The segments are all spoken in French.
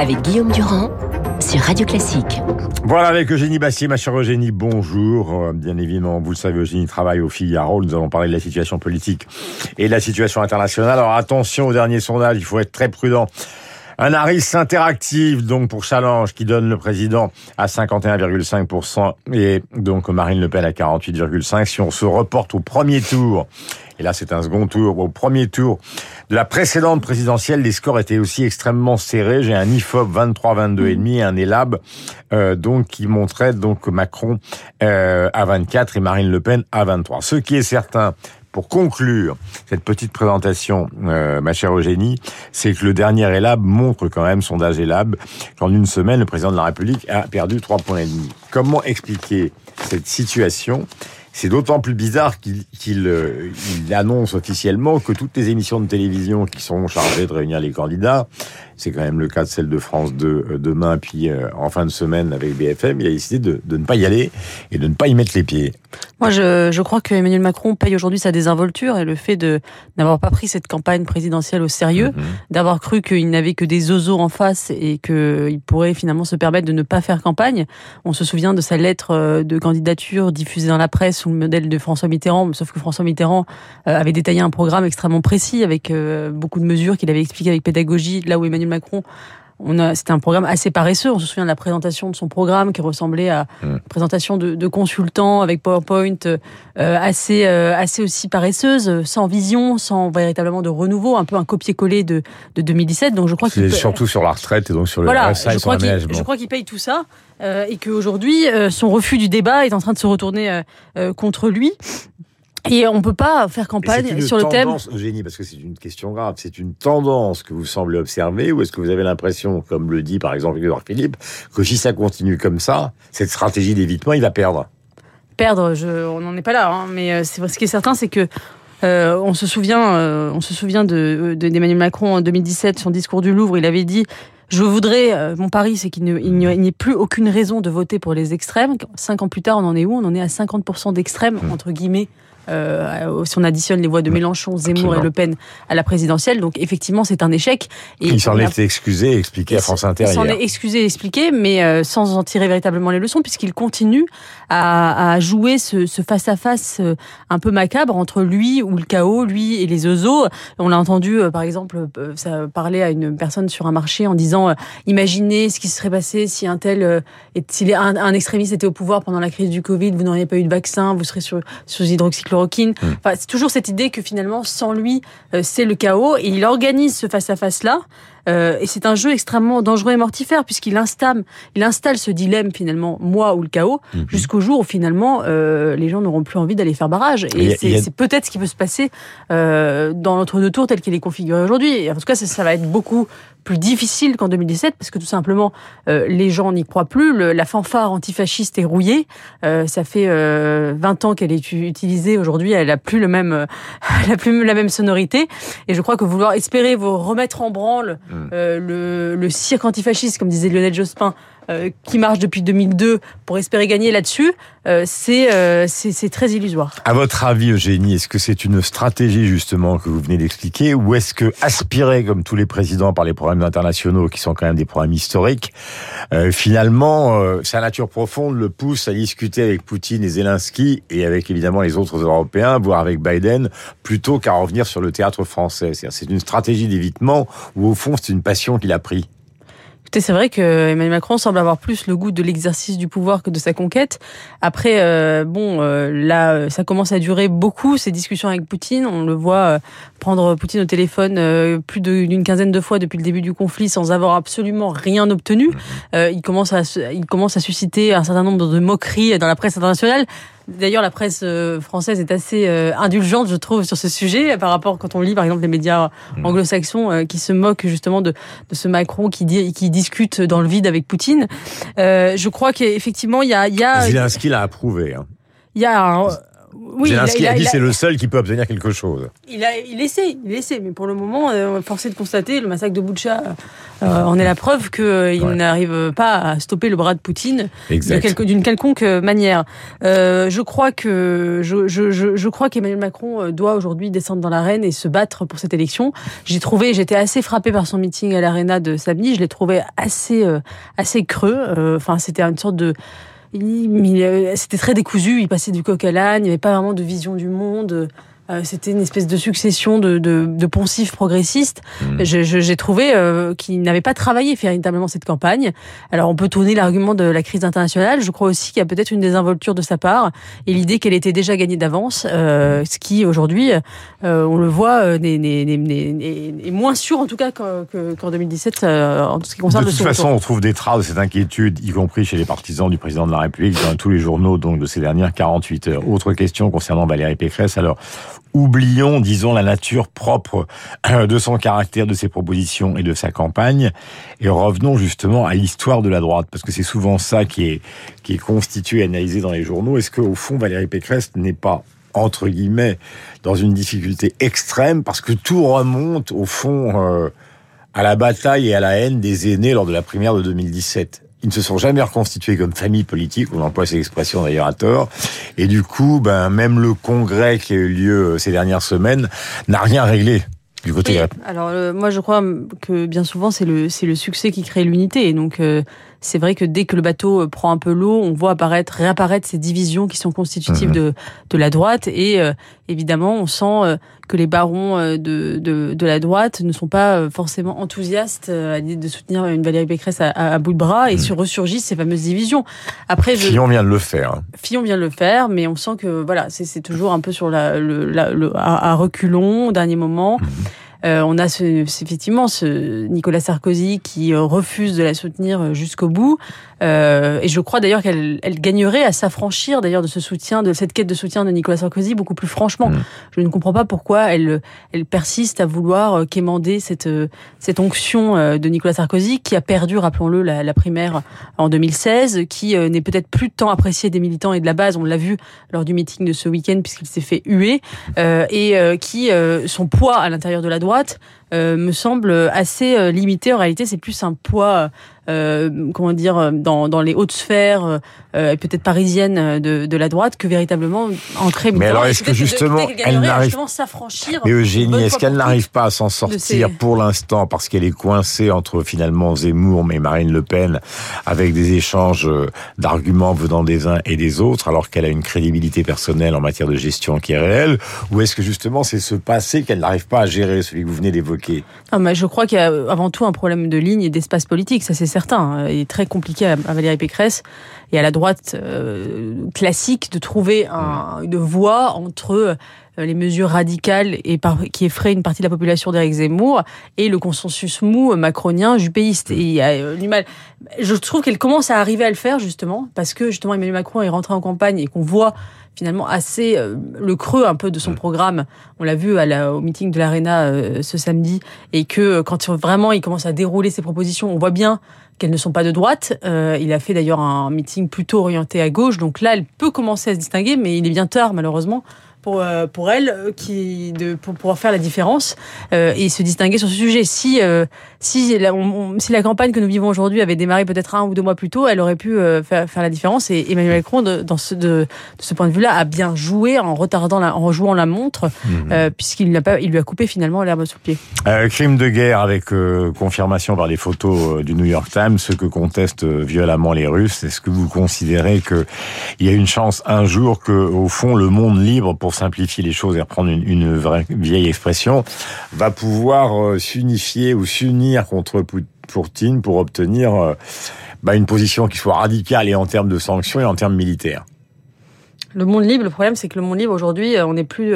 avec Guillaume Durand sur Radio Classique. Voilà avec Eugénie Bassier, ma chère Eugénie, bonjour. Euh, Bien évidemment, vous le savez, Eugénie travaille au Figaro. Nous allons parler de la situation politique et de la situation internationale. Alors attention au dernier sondage, il faut être très prudent. Un Harris interactive, donc pour Challenge, qui donne le président à 51,5% et donc Marine Le Pen à 48,5%. Si on se reporte au premier tour, et là c'est un second tour, au premier tour de la précédente présidentielle, les scores étaient aussi extrêmement serrés. J'ai un IFOP 23-22,5 et un ELAB euh, donc qui montrait donc Macron euh, à 24 et Marine Le Pen à 23. Ce qui est certain, pour conclure cette petite présentation, euh, ma chère Eugénie, c'est que le dernier ELAB montre quand même, sondage ELAB, qu'en une semaine, le président de la République a perdu trois points et demi. Comment expliquer cette situation? C'est d'autant plus bizarre qu'il euh, annonce officiellement que toutes les émissions de télévision qui sont chargées de réunir les candidats, c'est quand même le cas de celle de France 2 euh, demain, puis euh, en fin de semaine avec BFM, il a décidé de, de ne pas y aller et de ne pas y mettre les pieds. Moi, je, je crois que Emmanuel Macron paye aujourd'hui sa désinvolture et le fait de n'avoir pas pris cette campagne présidentielle au sérieux, Mhm. d'avoir cru qu'il n'avait que des ozos en face et qu'il pourrait finalement se permettre de ne pas faire campagne. On se souvient de sa lettre euh, de candidature diffusée dans la presse sous le modèle de François Mitterrand, sauf que François Mitterrand euh, avait détaillé un programme extrêmement précis avec euh, beaucoup de mesures qu'il avait expliquées avec pédagogie, là où Emmanuel Macron on a, c'était un programme assez paresseux. On se souvient de la présentation de son programme qui ressemblait à Mm. une présentation de, de consultants avec PowerPoint euh, assez, euh, assez aussi paresseuse, sans vision, sans véritablement de renouveau, un peu un copier-coller de, de 2017. Donc je crois qu'il peut- surtout sur la retraite et donc sur le voilà, RSA et je sur crois, qu'il, l'aménagement. je crois qu'il paye tout ça euh, et qu'aujourd'hui, son refus du débat est en train de se retourner contre lui. Et on peut pas faire campagne sur le thème. tendance, Eugénie, parce que c'est une question grave, c'est une tendance que vous semblez observer ou est-ce que vous avez l'impression, comme le dit par exemple Édouard Philippe, que si ça continue comme ça, cette stratégie d'évitement, il va perdre? Perdre, je, on n'en est pas là. hein, mais euh, c'est, ce qui est certain, c'est que euh, on se souvient, euh, on se souvient de, de- d'Emmanuel Macron en 2017, son discours du Louvre, il avait dit. Je voudrais, euh, mon pari, c'est qu'il ne- il n'y ait plus aucune raison de voter pour les extrêmes. Cinq ans plus tard, on en est où? On en est à 50% d'extrêmes, entre guillemets, euh, si on additionne les voix de Mélenchon, Zemmour Absolument. et Le Pen à la présidentielle. Donc effectivement, c'est un échec. Et Il s'en a- est excusé et expliqué à France Inter il s'en est excusé et expliqué, mais euh, sans en tirer véritablement les leçons, puisqu'il continue à, à jouer ce ce face-à-face euh, un peu macabre entre lui ou le chaos, lui et les oiseaux. On l'a entendu, euh, par exemple, ça parler à une personne sur un marché en disant Imaginez ce qui se serait passé si un tel, si un, un extrémiste était au pouvoir pendant la crise du Covid, vous n'auriez pas eu de vaccin, vous serez sur, sur hydroxychloroquine. Enfin, c'est toujours cette idée que finalement, sans lui, euh, c'est le chaos. Et il organise ce face-à-face-là. Euh, et c'est un jeu extrêmement dangereux et mortifère puisqu'il installe, il installe ce dilemme finalement, moi ou le chaos, Mhm. jusqu'au jour où finalement euh, les gens n'auront plus envie d'aller faire barrage. Et c'est a- peut-être ce qui peut se passer euh, dans l'entre-deux tours tel qu'il est configuré aujourd'hui. En tout cas, ça, ça va être beaucoup plus difficile qu'en 2017 parce que tout simplement euh, les gens n'y croient plus. Le- la fanfare antifasciste est rouillée. Euh, ça fait euh, 20 ans qu'elle est utilisée. Aujourd'hui, elle a plus le même, euh, elle a plus la même sonorité. Et je crois que vouloir espérer vous remettre en branle. Euh, le, le cirque antifasciste, comme disait Lionel Jospin, euh, qui marche depuis 2002 pour espérer gagner là-dessus, euh, c'est euh, c'est c'est très illusoire. À votre avis, Eugénie, est-ce que c'est une stratégie justement que vous venez d'expliquer ou est-ce que aspirer comme tous les présidents par les problèmes internationaux qui sont quand même des problèmes historiques, finalement, sa nature profonde le pousse à discuter avec Poutine et Zelensky et avec évidemment les autres Européens, voire avec Biden, plutôt qu'à revenir sur le théâtre français? C'est une stratégie d'évitement ou au fond c'est une passion qu'il a pris? Écoutez, c'est vrai que Emmanuel Macron semble avoir plus le goût de l'exercice du pouvoir que de sa conquête. Après, euh, bon, euh, là, ça commence à durer beaucoup ces discussions avec Poutine. On le voit euh, prendre Poutine au téléphone plus d'une quinzaine de fois depuis le début du conflit sans avoir absolument rien obtenu. Euh, il commence à, il commence à susciter un certain nombre de moqueries dans la presse internationale. D'ailleurs, la presse euh, française est assez euh, indulgente, je trouve, sur ce sujet, par rapport quand on lit, par exemple, les médias anglo-saxons euh, qui se moquent justement de, de ce Macron qui, dit, qui discute dans le vide avec Poutine. Euh, je crois qu'effectivement, il y a, il y a, Zelensky l'a approuvé. Hein. il y a un, Oui, Zelensky a, dit c'est le seul qui peut obtenir quelque chose. Il, a, il essaie, il essaie, mais pour le moment, euh, forcé de constater, le massacre de Boucha euh, en est la preuve qu'il euh, n'arrive pas à stopper le bras de Poutine d'une quelconque manière. Euh, je crois que je, je, je, je crois qu'Emmanuel Macron doit aujourd'hui descendre dans l'arène et se battre pour cette élection. J'ai trouvé, j'étais assez frappé par son meeting à l'arena de samedi. Je l'ai trouvé assez assez creux. Enfin, c'était une sorte de c'était très décousu, il passait du coq à l'âne, il n'y avait pas vraiment de vision du monde. Euh, c'était une espèce de succession de, de, de poncifs progressistes. Mmh. J'ai trouvé euh, qu'il n'avait pas travaillé véritablement cette campagne. Alors on peut tourner l'argument de la crise internationale. Je crois aussi qu'il y a peut-être une désinvolture de sa part et l'idée qu'elle était déjà gagnée d'avance, euh, ce qui aujourd'hui, euh, on le voit, euh, est, moins sûr en tout cas qu'en 2017 en ce qui concerne de toute façon, on trouve des traces de cette inquiétude, y compris chez les partisans du président de la République, dans tous les journaux donc de ces dernières 48 heures. Autre question concernant Valérie Pécresse. Alors, oublions, disons, la nature propre euh, de son caractère, de ses propositions et de sa campagne, et revenons justement à l'histoire de la droite, parce que c'est souvent ça qui est, qui est constitué, analysé dans les journaux. Est-ce qu'au fond, Valérie Pécresse n'est pas entre guillemets, dans une difficulté extrême, parce que tout remonte, au fond, euh, à la bataille et à la haine des aînés lors de la primaire de 2017 ils ne se sont jamais reconstitués comme famille politique, on emploie ces expressions d'ailleurs à tort, et du coup, ben, même le congrès qui a eu lieu euh, ces dernières semaines n'a rien réglé. Du côté alors euh, moi je crois que bien souvent c'est le c'est le succès qui crée l'unité et donc euh, c'est vrai que dès que le bateau prend un peu l'eau, on voit apparaître réapparaître ces divisions qui sont constitutives mhm. de de la droite et évidemment on sent que les barons euh, de, de, de, la droite ne sont pas euh, forcément enthousiastes euh, à l'idée de soutenir une Valérie Pécresse à, à, bout de bras et mmh. se ressurgissent ces fameuses divisions. Après, je... Fillon vient de le faire. Hein. Fillon vient de le faire, mais on sent que voilà, c'est toujours un peu sur la, le, la, le à, reculons au dernier moment. Mmh. Euh, on a ce, effectivement ce Nicolas Sarkozy qui euh, refuse de la soutenir euh, jusqu'au bout. et je crois d'ailleurs qu'elle elle gagnerait à s'affranchir d'ailleurs de ce soutien, de cette quête de soutien de Nicolas Sarkozy beaucoup plus franchement. Mm. Je ne comprends pas pourquoi elle, elle persiste à vouloir quémander cette, cette onction de Nicolas Sarkozy qui a perdu, rappelons-le, la, la, primaire en 2016, qui n'est peut-être plus tant apprécié des militants et de la base. On l'a vu lors du meeting de ce week-end puisqu'il s'est fait huer et qui son poids à l'intérieur de la droite what? Euh, me semble assez euh, limité. En réalité, c'est plus un poids euh, comment dire, euh, dans, dans les hautes sphères, euh, peut-être parisiennes de, de la droite, que véritablement entrer. Mais alors, est-ce que justement, elle n'arrive s'affranchir Mais Eugénie, est-ce qu'elle n'arrive pas à s'en sortir pour l'instant parce qu'elle est coincée entre finalement Zemmour mais Marine Le Pen, avec des échanges d'arguments venant des uns et des autres, alors qu'elle a une crédibilité personnelle en matière de gestion qui est réelle, ou est-ce que justement c'est ce passé qu'elle n'arrive pas à gérer, celui que vous venez d'évoquer? Ah, mais Je crois qu'il y a avant tout un problème de ligne et d'espace politique, ça c'est certain. Il est très compliqué à, Valérie Pécresse et à la droite euh, classique de trouver un, une voie entre les mesures radicales et par, qui effraient une partie de la population d'Éric Zemmour et le consensus mou macronien jupéiste. Et il y a euh, du mal. Je trouve qu'elle commence à arriver à le faire justement parce que justement Emmanuel Macron est rentré en campagne et qu'on voit finalement assez le creux un peu de son programme. On l'a vu à la, au meeting de l'Arena ce samedi et que quand vraiment il commence à dérouler ses propositions, on voit bien qu'elles ne sont pas de droite. Euh, il a fait d'ailleurs un meeting plutôt orienté à gauche, donc là, elle peut commencer à se distinguer, mais il est bien tard, malheureusement pour euh, pour elle euh, qui de pour pouvoir faire la différence euh, et se distinguer sur ce sujet. Si euh, si la, si la campagne que nous vivons aujourd'hui avait démarré peut-être un ou deux mois plus tôt, elle aurait pu faire, faire la différence. Et Emmanuel Macron, de, dans ce de, de, ce point de vue-là, a bien joué en retardant la, en jouant la montre, mmh. puisqu'il n'a pas il lui a coupé finalement l'herbe sous le pied. crime de guerre avec confirmation par les photos du New York Times, ce que contestent violemment les Russes. Est-ce que vous considérez que il y a une chance un jour que au fond le monde libre pour simplifier les choses et reprendre une, une vraie vieille expression, va pouvoir euh, s'unifier ou s'unir contre Poutine pour obtenir euh, bah, une position qui soit radicale et en termes de sanctions et en termes militaires. Le monde libre, le problème, c'est que le monde libre aujourd'hui, euh, on n'est plus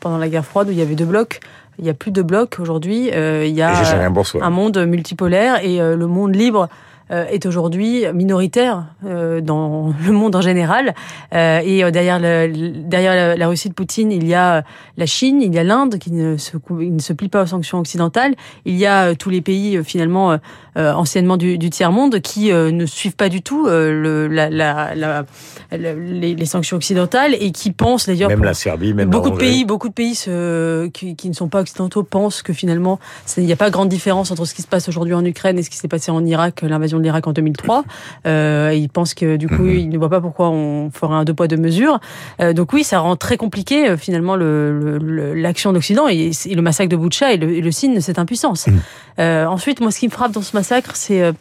pendant la guerre froide où il y avait deux blocs. Il n'y a plus de blocs aujourd'hui. il y a un monde multipolaire et le monde libre est aujourd'hui minoritaire dans le monde en général. et derrière, le, derrière la, Russie de Poutine, il y a la Chine, il y a l'Inde qui ne se, ne se plie pas aux sanctions occidentales. Il y a tous les pays finalement anciennement du, du tiers monde qui ne suivent pas du tout le, la, la, la les, les, sanctions occidentales et qui pensent d'ailleurs même la Serbie, même beaucoup de pays, beaucoup de pays se, qui, qui, ne sont pas occidentaux pensent que finalement il n'y a pas grande différence entre ce qui se passe aujourd'hui en Ukraine et ce qui s'est passé en Irak, l'invasion de l'Irak en 2003. Euh, ils pensent que du coup mhm. ils ne voient pas pourquoi on ferait un deux poids deux mesures. Euh, donc oui, ça rend très compliqué euh, finalement l'action le, d'Occident et, et, le massacre de Boucha et le, et le signe de cette impuissance. Mhm. Euh, ensuite, moi, ce qui me frappe dans ce massacre, c'est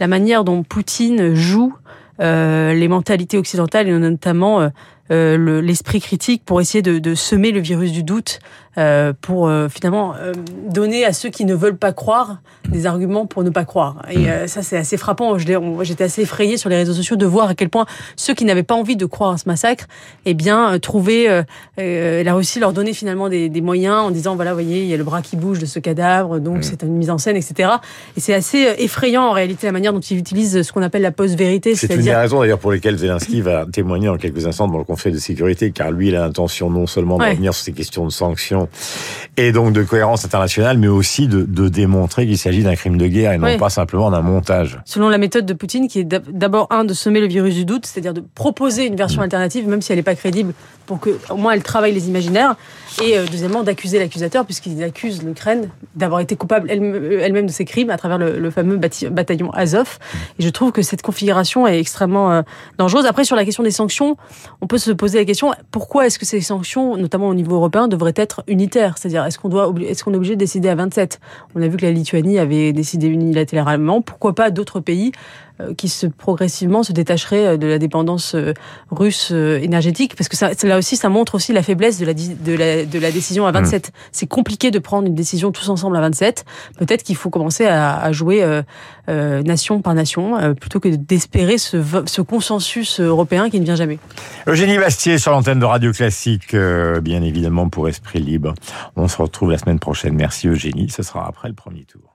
la manière dont Poutine joue les mentalités occidentales et notamment euh, euh, l'esprit critique pour essayer de, de, semer le virus du doute euh, pour euh, finalement euh, donner à ceux qui ne veulent pas croire des arguments pour ne pas croire. Et mm. ça, c'est assez frappant. J'étais assez effrayée sur les réseaux sociaux de voir à quel point ceux qui n'avaient pas envie de croire à ce massacre, eh bien, trouvaient la Russie leur donnait finalement des, des, moyens en disant voilà, voyez, il y a le bras qui bouge de ce cadavre, donc mm. c'est une mise en scène, etc. Et c'est assez effrayant en réalité la manière dont ils utilisent ce qu'on appelle la post-vérité. C'est une des raisons d'ailleurs pour lesquelles Zelensky va témoigner en quelques instants dans le Conseil de sécurité, car lui, il a l'intention non seulement de revenir sur ces questions de sanctions et donc de cohérence internationale, mais aussi de, de démontrer qu'il s'agit d'un crime de guerre et non pas simplement d'un montage. Selon la méthode de Poutine, qui est d'abord un de semer le virus du doute, c'est-à-dire de proposer une version mm. alternative, même si elle n'est pas crédible, pour que au moins elle travaille les imaginaires, et euh, deuxièmement d'accuser l'accusateur, puisqu'il accuse l'Ukraine d'avoir été coupable elle-même de ces crimes à travers le, fameux bataillon Azov. Et je trouve que cette configuration est extrêmement euh, dangereuse. Après, sur la question des sanctions, on peut se poser la question pourquoi est-ce que ces sanctions, notamment au niveau européen, devraient être unitaires? C'est-à-dire, est-ce qu'on doit, est-ce qu'on est obligé de décider à 27 On a vu que la Lituanie avait décidé unilatéralement. Pourquoi pas d'autres pays? Qui se progressivement se détacherait euh, de la dépendance euh, russe énergétique parce que ça, là aussi ça montre aussi la faiblesse de la de la, de la décision à 27. Mmh. C'est compliqué de prendre une décision tous ensemble à 27. Peut-être qu'il faut commencer à, à jouer euh, nation par nation plutôt que d'espérer ce, ce consensus européen qui ne vient jamais. Eugénie Bastier sur l'antenne de Radio Classique, bien évidemment pour Esprit Libre. On se retrouve la semaine prochaine. Merci Eugénie, ce sera après le premier tour.